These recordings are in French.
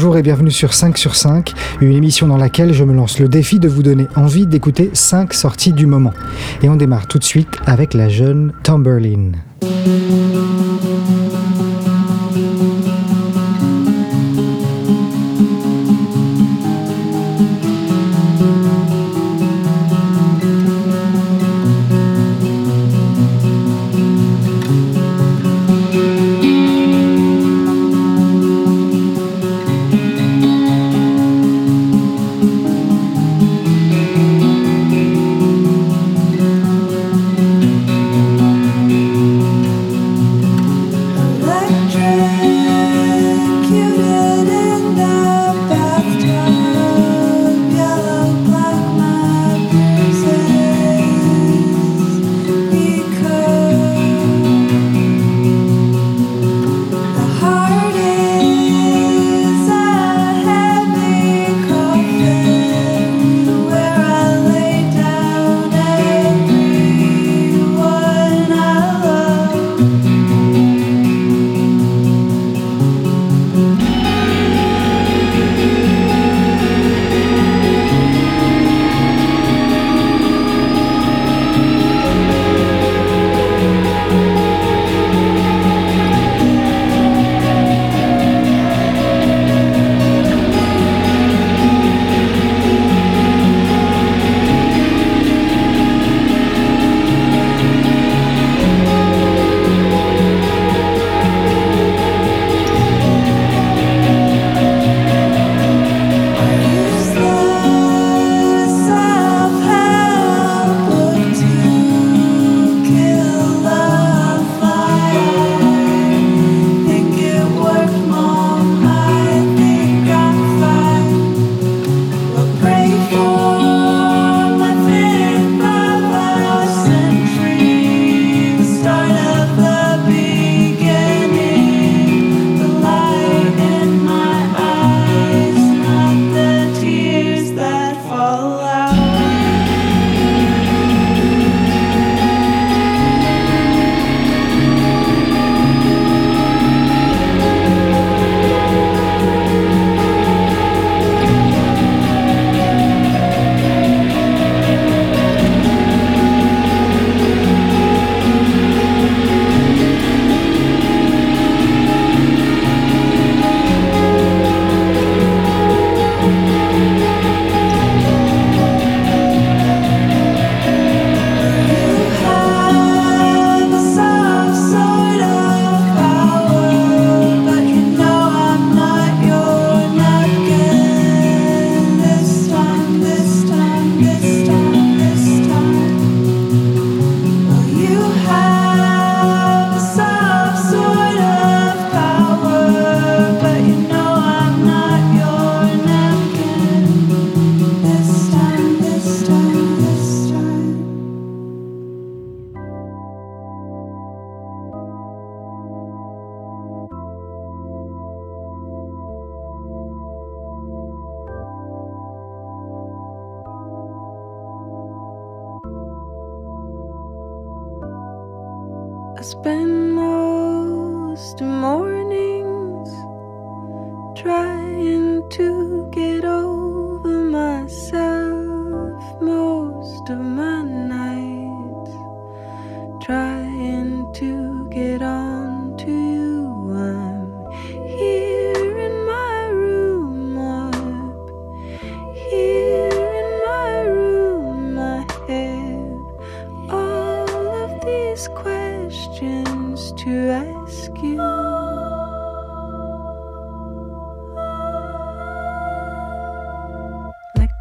Bonjour et bienvenue sur 5 sur 5, une émission dans laquelle je me lance le défi de vous donner envie d'écouter 5 sorties du moment. Et on démarre tout de suite avec la jeune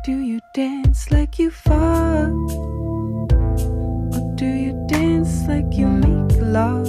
Do you dance like you fuck? Or do you dance like you make love?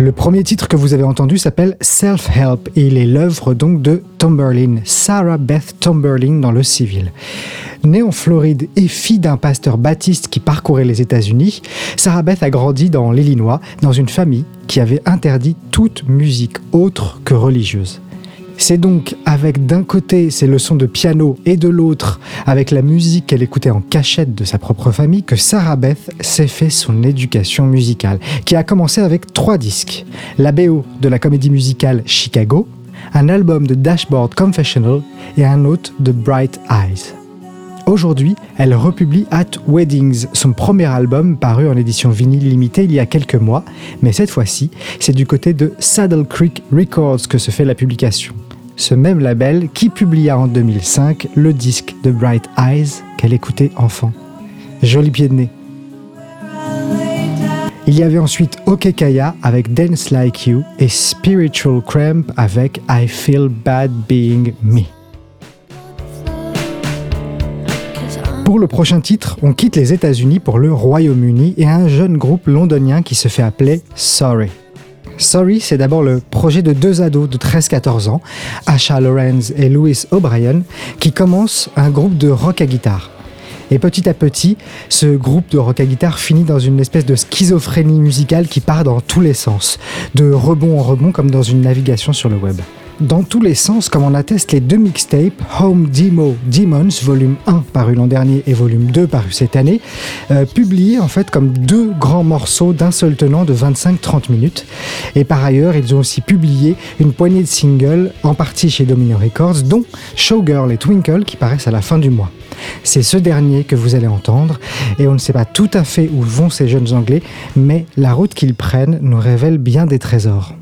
Le premier titre que vous avez entendu s'appelle Self-Help et il est l'œuvre donc de Tomberlin, Sarah Beth Tomberlin dans le civil. Née en Floride et fille d'un pasteur baptiste qui parcourait les États-Unis, Sarah Beth a grandi dans l'Illinois dans une famille qui avait interdit toute musique autre que religieuse. C'est donc avec d'un côté ses leçons de piano et de l'autre avec la musique qu'elle écoutait en cachette de sa propre famille que Sarah Beth s'est fait son éducation musicale, qui a commencé avec trois disques. La BO de la comédie musicale Chicago, un album de Dashboard Confessional et un autre de Bright Eyes. Aujourd'hui, elle republie At Weddings, son premier album paru en édition vinyle limitée il y a quelques mois, mais cette fois-ci, c'est du côté de Saddle Creek Records que se fait la publication. Ce même label qui publia en 2005 le disque de Bright Eyes qu'elle écoutait enfant. Joli pied de nez. Il y avait ensuite OK Kaya avec Dance Like You et Spiritual Cramp avec I Feel Bad Being Me. Pour le prochain titre, on quitte les États-Unis pour le Royaume-Uni et un jeune groupe londonien qui se fait appeler Sorry. Sorry, c'est d'abord le projet de deux ados de 13-14 ans, Asha Lorenz et Louis O'Brien, qui commencent un groupe de rock à guitare. Et petit à petit, ce groupe de rock à guitare finit dans une espèce de schizophrénie musicale qui part dans tous les sens, de rebond en rebond comme dans une navigation sur le web dans tous les sens, comme en attestent les deux mixtapes Home Demo Demons, volume 1 paru l'an dernier et volume 2 paru cette année, euh, publiés en fait comme deux grands morceaux d'un seul tenant de 25-30 minutes. Et par ailleurs, ils ont aussi publié une poignée de singles, en partie chez Domino Records, dont Showgirl et Twinkle qui paraissent à la fin du mois. C'est ce dernier que vous allez entendre, et on ne sait pas tout à fait où vont ces jeunes Anglais, mais la route qu'ils prennent nous révèle bien des trésors.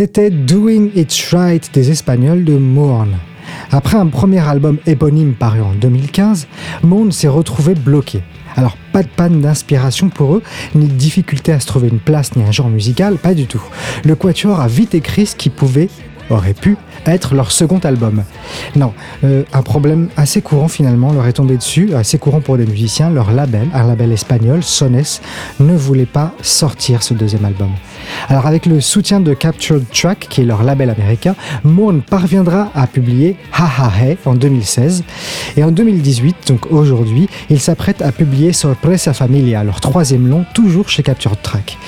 C'était Doing It Right des Espagnols de Mourne. Après un premier album éponyme paru en 2015, Mourne s'est retrouvé bloqué. Alors pas de panne d'inspiration pour eux, ni de difficulté à se trouver une place ni un genre musical, pas du tout. Le Quatuor a vite écrit ce qui pouvait, aurait pu, être leur second album. Non, euh, un problème assez courant finalement leur est tombé dessus, assez courant pour des musiciens, leur label, un label espagnol, Sones, ne voulait pas sortir ce deuxième album. Alors avec le soutien de Captured Track, qui est leur label américain, Mourne parviendra à publier Ha Ha Hey en 2016. Et en 2018, donc aujourd'hui, ils s'apprêtent à publier Sorpresa Familia, leur troisième long, toujours chez Captured Track.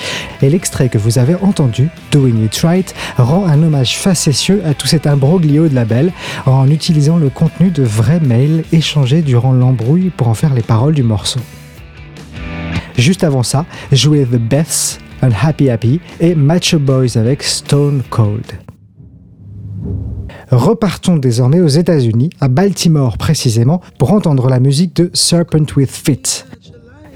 Et l'extrait que vous avez entendu, Doing It Right, rend un hommage facétieux à tout cet imbroglio de label en utilisant le contenu de vrais mails échangés durant l'embrouille pour en faire les paroles du morceau. Juste avant ça, jouez The Beths, Unhappy Happy et Macho Boys avec Stone Cold. Repartons désormais aux États-Unis, à Baltimore précisément, pour entendre la musique de Serpent with Feet.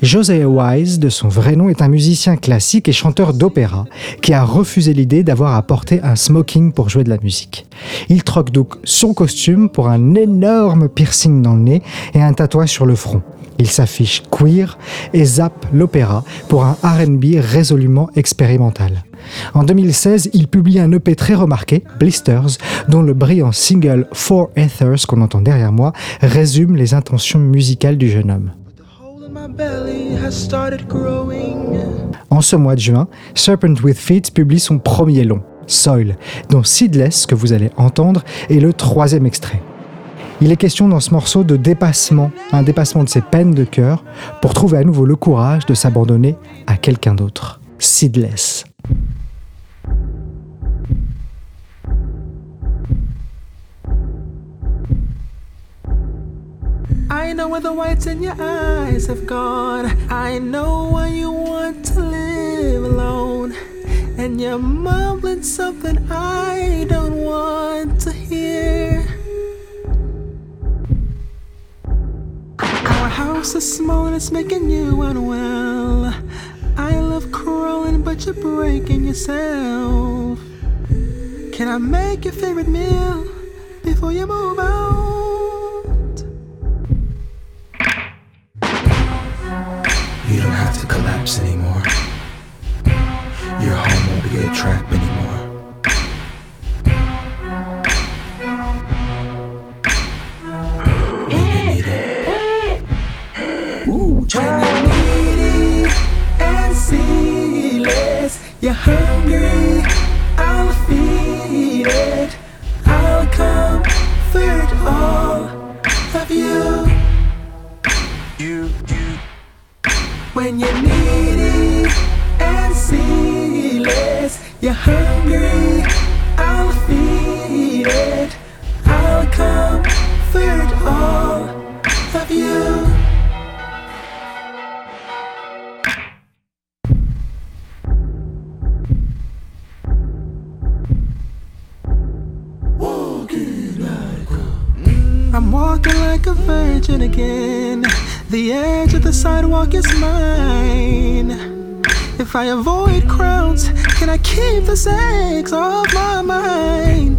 Josiah Wise, de son vrai nom, est un musicien classique et chanteur d'opéra qui a refusé l'idée d'avoir à porter un smoking pour jouer de la musique. Il troque donc son costume pour un énorme piercing dans le nez et un tatouage sur le front. Il s'affiche queer et zappe l'opéra pour un RB résolument expérimental. En 2016, il publie un EP très remarqué, Blisters, dont le brillant single Four Ethers qu'on entend derrière moi résume les intentions musicales du jeune homme. En ce mois de juin, Serpent with Feet publie son premier long, Soil, dont Seedless, que vous allez entendre, est le troisième extrait. Il est question dans ce morceau de dépassement, un dépassement de ses peines de cœur, pour trouver à nouveau le courage de s'abandonner à quelqu'un d'autre. Seedless. Know where the whites in your eyes have gone. I know why you want to live alone. And you're mumbling something I don't want to hear. Our house is small and it's making you unwell. I love crawling, but you're breaking yourself. Can I make your favorite meal before you move out? Walking like a virgin again. The edge of the sidewalk is mine. If I avoid crowds, can I keep the sex off my mind?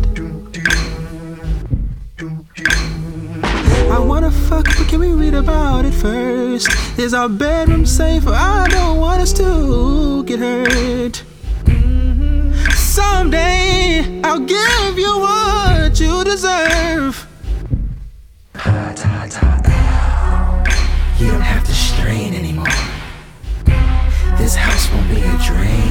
I wanna fuck, but can we read about it first? Is our bedroom safe? I don't want us to get hurt. Someday I'll give you what you deserve. You don't have to strain anymore. This house won't be a drain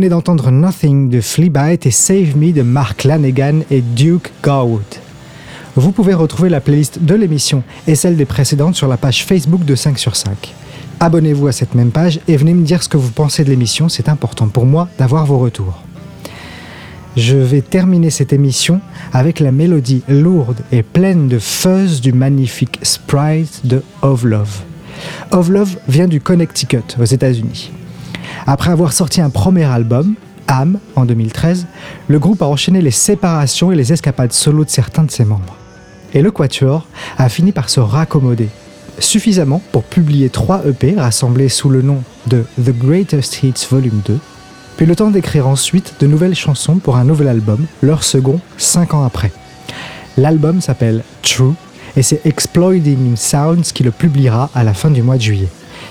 venez d'entendre Nothing de Fleabite et Save Me de Mark Lanegan et Duke Garwood. Vous pouvez retrouver la playlist de l'émission et celle des précédentes sur la page Facebook de 5 sur 5. Abonnez-vous à cette même page et venez me dire ce que vous pensez de l'émission, c'est important pour moi d'avoir vos retours. Je vais terminer cette émission avec la mélodie lourde et pleine de fuzz du magnifique Sprite de Of Love. Of Love vient du Connecticut aux États-Unis. Après avoir sorti un premier album, Am, en 2013, le groupe a enchaîné les séparations et les escapades solo de certains de ses membres. Et le Quatuor a fini par se raccommoder, suffisamment pour publier trois EP rassemblés sous le nom de The Greatest Hits Volume 2, puis le temps d'écrire ensuite de nouvelles chansons pour un nouvel album, leur second, cinq ans après. L'album s'appelle True et c'est Exploiting Sounds qui le publiera à la fin du mois de juillet.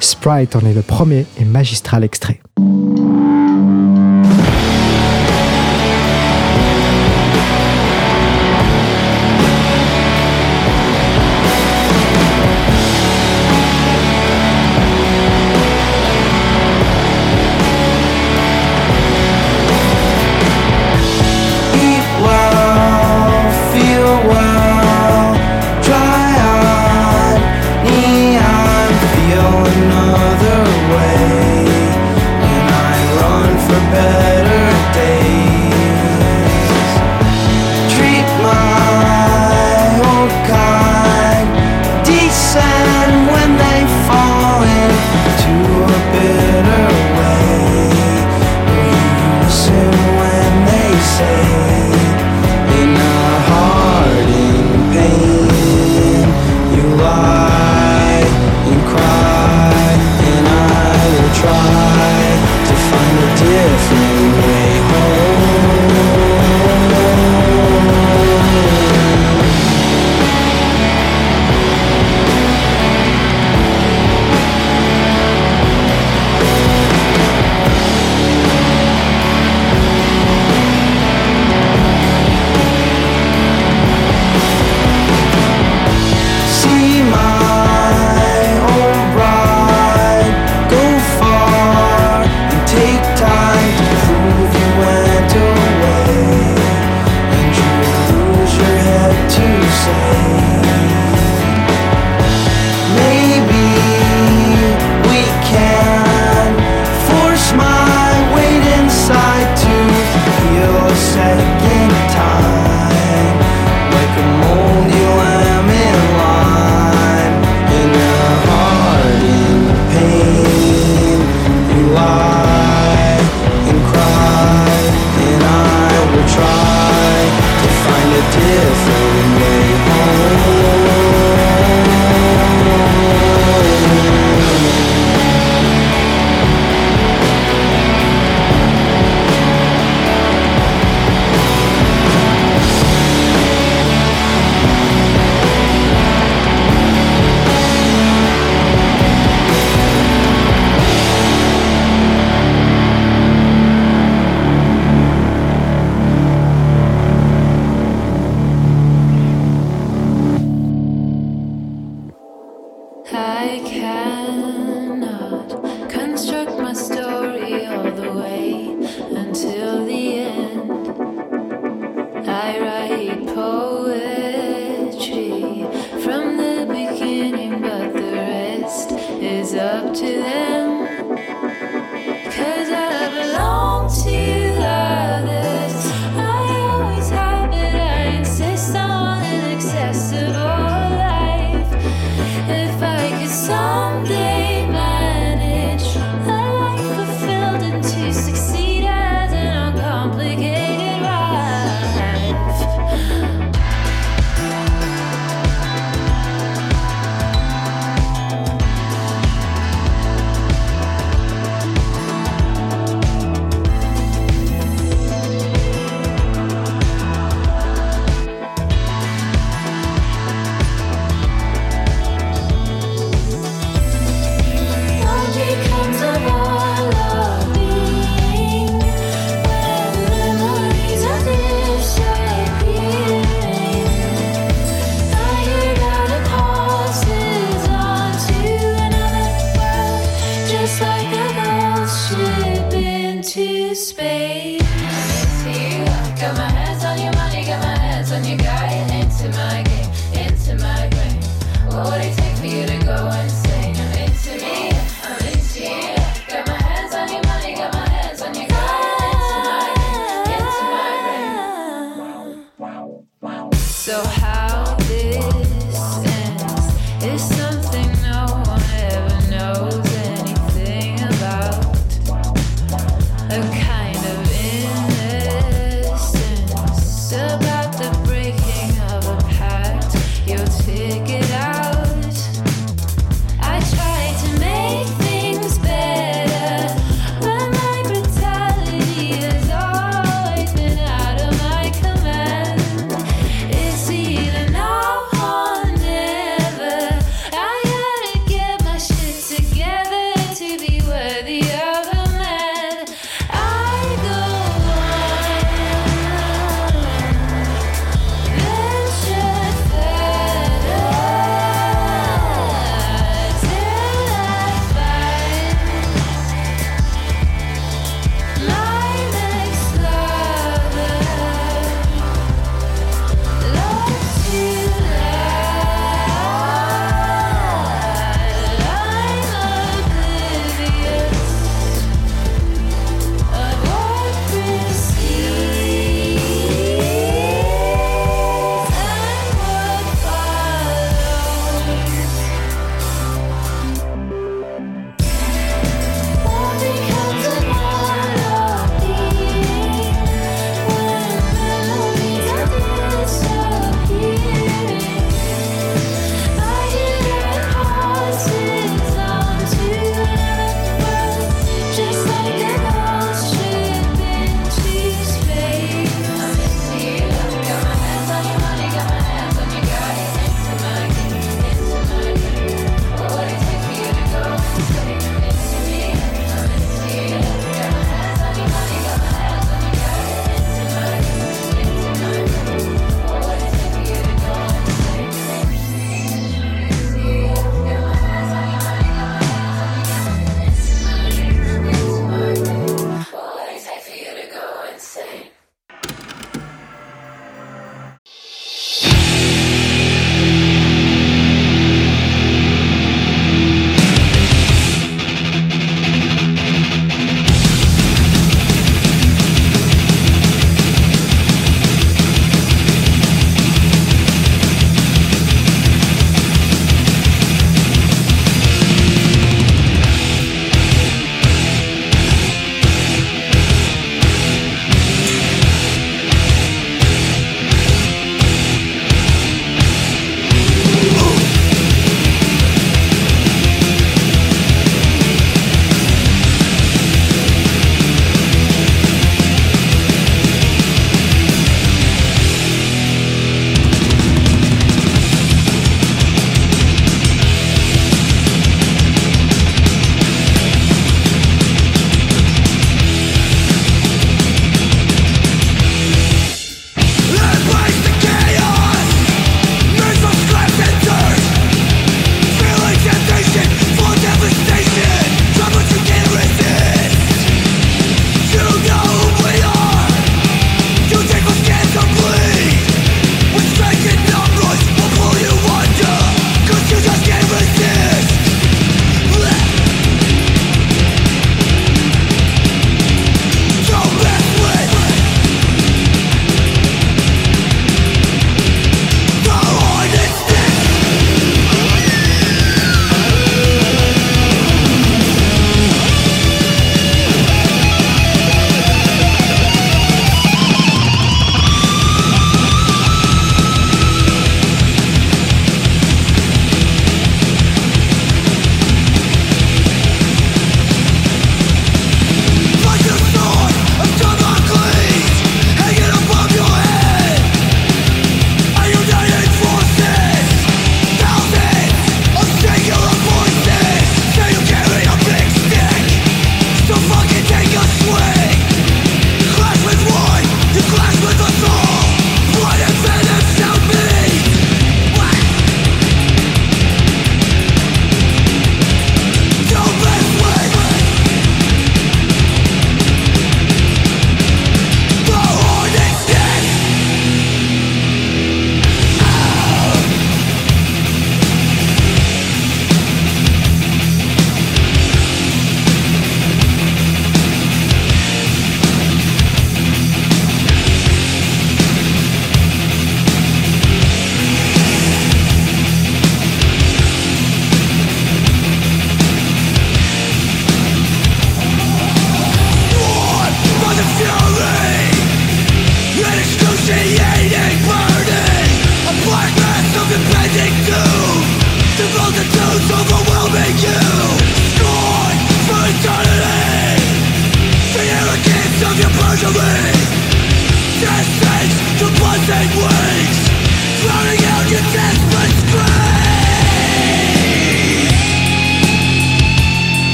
Sprite en est le premier et magistral extrait.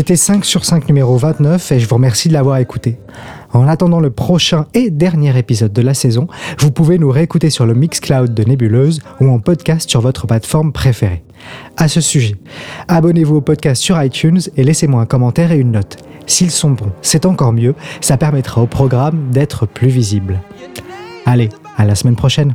C'était 5 sur 5 numéro 29 et je vous remercie de l'avoir écouté. En attendant le prochain et dernier épisode de la saison, vous pouvez nous réécouter sur le Mixcloud de Nébuleuse ou en podcast sur votre plateforme préférée. À ce sujet, abonnez-vous au podcast sur iTunes et laissez-moi un commentaire et une note. S'ils sont bons, c'est encore mieux, ça permettra au programme d'être plus visible. Allez, à la semaine prochaine.